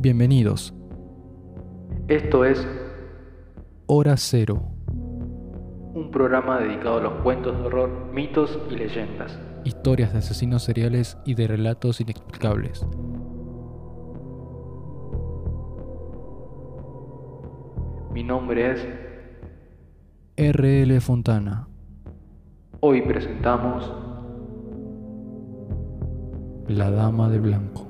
Bienvenidos. Esto es Hora Cero. Un programa dedicado a los cuentos de horror, mitos y leyendas. Historias de asesinos seriales y de relatos inexplicables. Mi nombre es... R.L. Fontana. Hoy presentamos... La Dama de Blanco.